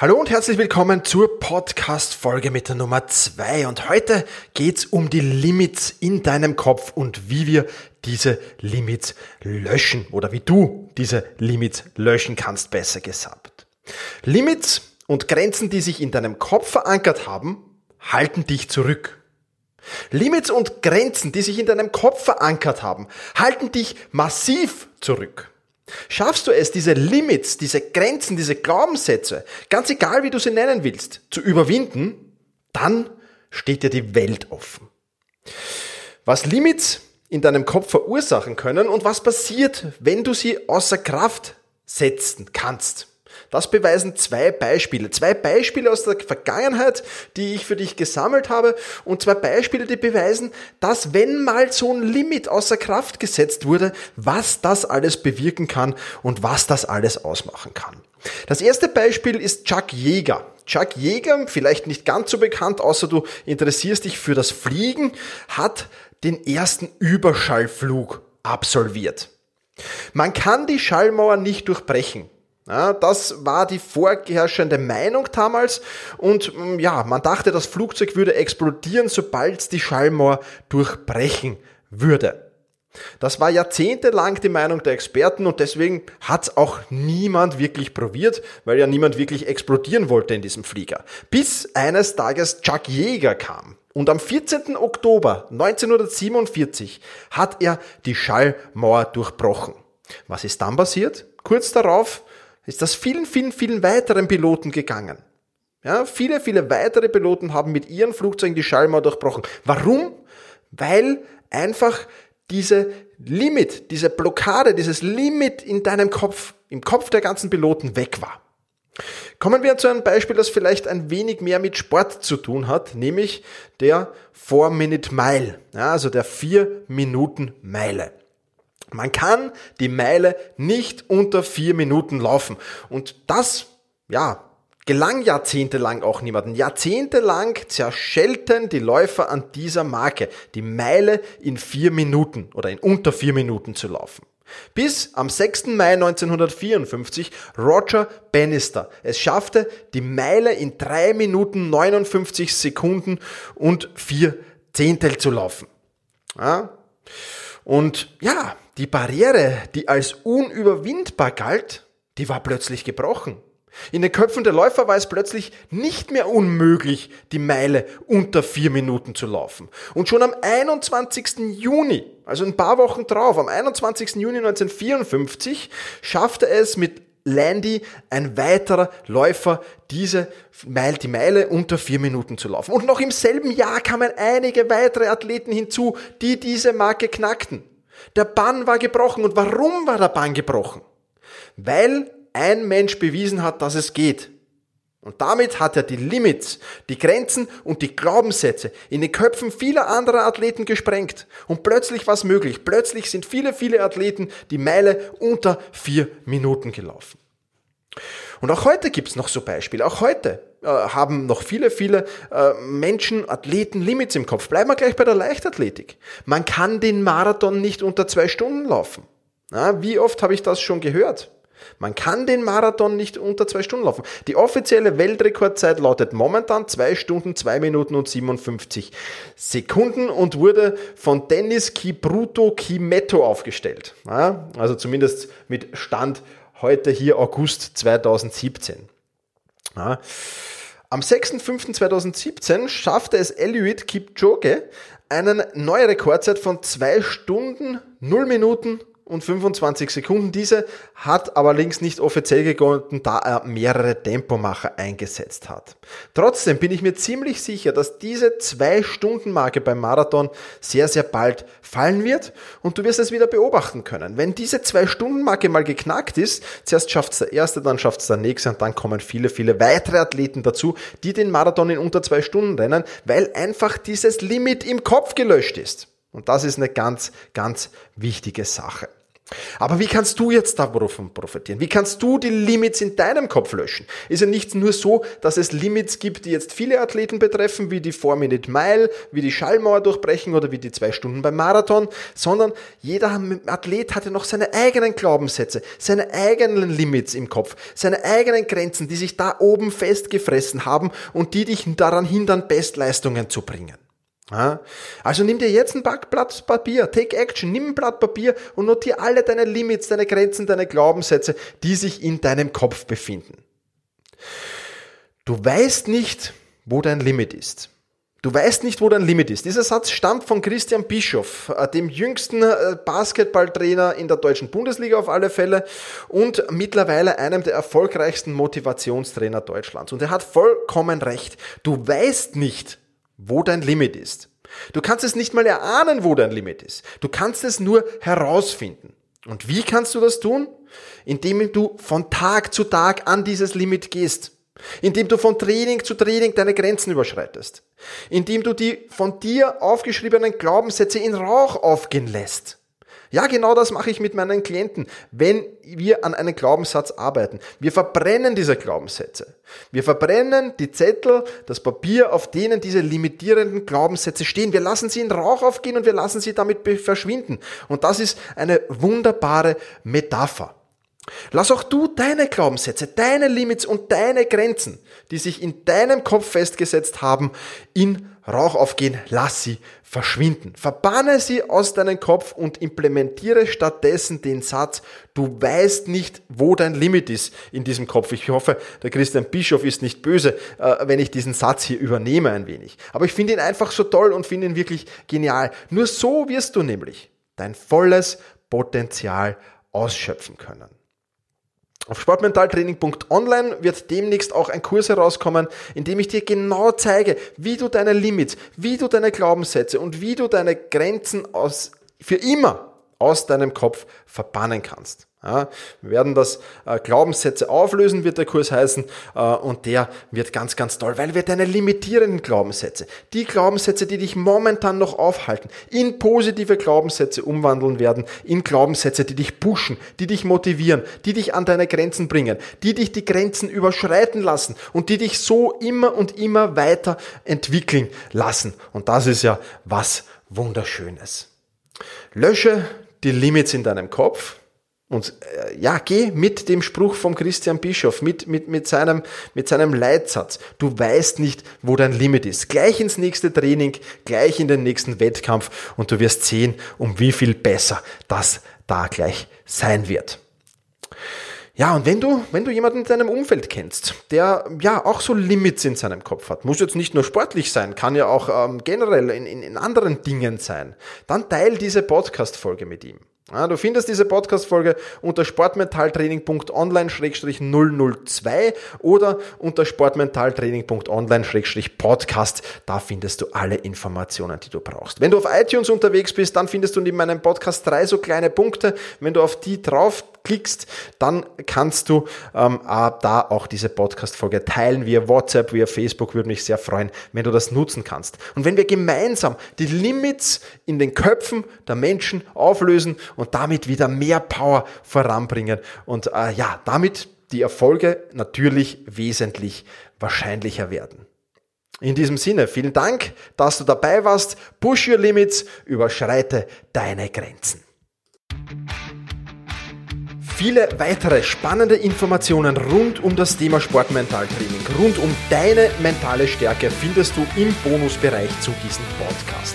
Hallo und herzlich willkommen zur Podcast-Folge mit der Nummer 2. Und heute geht's um die Limits in deinem Kopf und wie wir diese Limits löschen oder wie du diese Limits löschen kannst, besser gesagt. Limits und Grenzen, die sich in deinem Kopf verankert haben, halten dich zurück. Limits und Grenzen, die sich in deinem Kopf verankert haben, halten dich massiv zurück. Schaffst du es, diese Limits, diese Grenzen, diese Glaubenssätze, ganz egal wie du sie nennen willst, zu überwinden, dann steht dir die Welt offen. Was Limits in deinem Kopf verursachen können und was passiert, wenn du sie außer Kraft setzen kannst. Das beweisen zwei Beispiele. Zwei Beispiele aus der Vergangenheit, die ich für dich gesammelt habe und zwei Beispiele, die beweisen, dass wenn mal so ein Limit außer Kraft gesetzt wurde, was das alles bewirken kann und was das alles ausmachen kann. Das erste Beispiel ist Chuck Jäger. Chuck Jäger, vielleicht nicht ganz so bekannt, außer du interessierst dich für das Fliegen, hat den ersten Überschallflug absolviert. Man kann die Schallmauer nicht durchbrechen. Ja, das war die vorherrschende Meinung damals und mm, ja, man dachte, das Flugzeug würde explodieren, sobald die Schallmauer durchbrechen würde. Das war jahrzehntelang die Meinung der Experten und deswegen hat es auch niemand wirklich probiert, weil ja niemand wirklich explodieren wollte in diesem Flieger. Bis eines Tages Chuck Jäger kam. Und am 14. Oktober 1947 hat er die Schallmauer durchbrochen. Was ist dann passiert? Kurz darauf ist das vielen, vielen, vielen weiteren Piloten gegangen. Ja, viele, viele weitere Piloten haben mit ihren Flugzeugen die Schallmauer durchbrochen. Warum? Weil einfach diese Limit, diese Blockade, dieses Limit in deinem Kopf, im Kopf der ganzen Piloten weg war. Kommen wir zu einem Beispiel, das vielleicht ein wenig mehr mit Sport zu tun hat, nämlich der 4-Minute-Mile, ja, also der 4-Minuten-Meile. Man kann die Meile nicht unter vier Minuten laufen. Und das, ja, gelang jahrzehntelang auch niemanden. Jahrzehntelang zerschellten die Läufer an dieser Marke, die Meile in vier Minuten oder in unter vier Minuten zu laufen. Bis am 6. Mai 1954 Roger Bannister es schaffte, die Meile in drei Minuten 59 Sekunden und vier Zehntel zu laufen. Ja? Und ja, die Barriere, die als unüberwindbar galt, die war plötzlich gebrochen. In den Köpfen der Läufer war es plötzlich nicht mehr unmöglich, die Meile unter vier Minuten zu laufen. Und schon am 21. Juni, also ein paar Wochen drauf, am 21. Juni 1954, schaffte es mit Landy, ein weiterer Läufer, diese Meile, die Meile unter vier Minuten zu laufen. Und noch im selben Jahr kamen einige weitere Athleten hinzu, die diese Marke knackten. Der Bann war gebrochen. Und warum war der Bann gebrochen? Weil ein Mensch bewiesen hat, dass es geht. Und damit hat er die Limits, die Grenzen und die Glaubenssätze in den Köpfen vieler anderer Athleten gesprengt. Und plötzlich war es möglich. Plötzlich sind viele, viele Athleten die Meile unter vier Minuten gelaufen. Und auch heute gibt's noch so Beispiele. Auch heute äh, haben noch viele, viele äh, Menschen, Athleten Limits im Kopf. Bleiben wir gleich bei der Leichtathletik. Man kann den Marathon nicht unter zwei Stunden laufen. Na, wie oft habe ich das schon gehört? Man kann den Marathon nicht unter zwei Stunden laufen. Die offizielle Weltrekordzeit lautet momentan zwei Stunden, zwei Minuten und 57 Sekunden und wurde von Dennis Kipruto Kimetto aufgestellt. Also zumindest mit Stand heute hier August 2017. Ja. Am 6.5.2017 schaffte es Eliud Kipchoge einen neue Rekordzeit von zwei Stunden, 0 Minuten und 25 Sekunden. Diese hat allerdings nicht offiziell gegolten, da er mehrere Tempomacher eingesetzt hat. Trotzdem bin ich mir ziemlich sicher, dass diese 2-Stunden-Marke beim Marathon sehr, sehr bald fallen wird und du wirst es wieder beobachten können. Wenn diese 2-Stunden-Marke mal geknackt ist, zuerst schafft es der Erste, dann schafft es der Nächste und dann kommen viele, viele weitere Athleten dazu, die den Marathon in unter zwei Stunden rennen, weil einfach dieses Limit im Kopf gelöscht ist. Und das ist eine ganz, ganz wichtige Sache. Aber wie kannst du jetzt davon profitieren? Wie kannst du die Limits in deinem Kopf löschen? Ist ja nicht nur so, dass es Limits gibt, die jetzt viele Athleten betreffen, wie die 4-Minute-Mile, wie die Schallmauer durchbrechen oder wie die zwei Stunden beim Marathon, sondern jeder Athlet hatte noch seine eigenen Glaubenssätze, seine eigenen Limits im Kopf, seine eigenen Grenzen, die sich da oben festgefressen haben und die dich daran hindern, Bestleistungen zu bringen. Also nimm dir jetzt ein Blatt Papier, take action, nimm ein Blatt Papier und notiere alle deine Limits, deine Grenzen, deine Glaubenssätze, die sich in deinem Kopf befinden. Du weißt nicht, wo dein Limit ist. Du weißt nicht, wo dein Limit ist. Dieser Satz stammt von Christian Bischoff, äh, dem jüngsten äh, Basketballtrainer in der deutschen Bundesliga auf alle Fälle und mittlerweile einem der erfolgreichsten Motivationstrainer Deutschlands. Und er hat vollkommen recht. Du weißt nicht, wo dein Limit ist. Du kannst es nicht mal erahnen, wo dein Limit ist. Du kannst es nur herausfinden. Und wie kannst du das tun? Indem du von Tag zu Tag an dieses Limit gehst. Indem du von Training zu Training deine Grenzen überschreitest. Indem du die von dir aufgeschriebenen Glaubenssätze in Rauch aufgehen lässt. Ja, genau das mache ich mit meinen Klienten, wenn wir an einem Glaubenssatz arbeiten. Wir verbrennen diese Glaubenssätze. Wir verbrennen die Zettel, das Papier, auf denen diese limitierenden Glaubenssätze stehen. Wir lassen sie in Rauch aufgehen und wir lassen sie damit verschwinden. Und das ist eine wunderbare Metapher. Lass auch du deine Glaubenssätze, deine Limits und deine Grenzen, die sich in deinem Kopf festgesetzt haben, in Rauch aufgehen, lass sie verschwinden. Verbanne sie aus deinem Kopf und implementiere stattdessen den Satz, du weißt nicht, wo dein Limit ist in diesem Kopf. Ich hoffe, der Christian Bischof ist nicht böse, äh, wenn ich diesen Satz hier übernehme ein wenig. Aber ich finde ihn einfach so toll und finde ihn wirklich genial. Nur so wirst du nämlich dein volles Potenzial ausschöpfen können. Auf sportmentaltraining.online wird demnächst auch ein Kurs herauskommen, in dem ich dir genau zeige, wie du deine Limits, wie du deine Glaubenssätze und wie du deine Grenzen aus, für immer aus deinem Kopf verbannen kannst. Ja, wir werden das äh, Glaubenssätze auflösen, wird der Kurs heißen, äh, und der wird ganz, ganz toll, weil wir deine limitierenden Glaubenssätze, die Glaubenssätze, die dich momentan noch aufhalten, in positive Glaubenssätze umwandeln werden, in Glaubenssätze, die dich pushen, die dich motivieren, die dich an deine Grenzen bringen, die dich die Grenzen überschreiten lassen und die dich so immer und immer weiter entwickeln lassen. Und das ist ja was Wunderschönes. Lösche die Limits in deinem Kopf, und äh, ja, geh mit dem Spruch vom Christian Bischof, mit, mit, mit, seinem, mit seinem Leitsatz. Du weißt nicht, wo dein Limit ist. Gleich ins nächste Training, gleich in den nächsten Wettkampf und du wirst sehen, um wie viel besser das da gleich sein wird. Ja, und wenn du, wenn du jemanden in deinem Umfeld kennst, der ja auch so Limits in seinem Kopf hat, muss jetzt nicht nur sportlich sein, kann ja auch ähm, generell in, in, in anderen Dingen sein, dann teil diese Podcast-Folge mit ihm. Ja, du findest diese Podcast-Folge unter sportmentaltraining.online-002 oder unter sportmentaltraining.online-podcast. Da findest du alle Informationen, die du brauchst. Wenn du auf iTunes unterwegs bist, dann findest du in meinem Podcast drei so kleine Punkte. Wenn du auf die drauf klickst, dann kannst du ähm, da auch diese Podcast-Folge teilen via WhatsApp, via Facebook. Würde mich sehr freuen, wenn du das nutzen kannst. Und wenn wir gemeinsam die Limits in den Köpfen der Menschen auflösen und damit wieder mehr Power voranbringen und äh, ja, damit die Erfolge natürlich wesentlich wahrscheinlicher werden. In diesem Sinne, vielen Dank, dass du dabei warst. Push your limits, überschreite deine Grenzen. Viele weitere spannende Informationen rund um das Thema Sportmentaltraining, rund um deine mentale Stärke findest du im Bonusbereich zu diesem Podcast.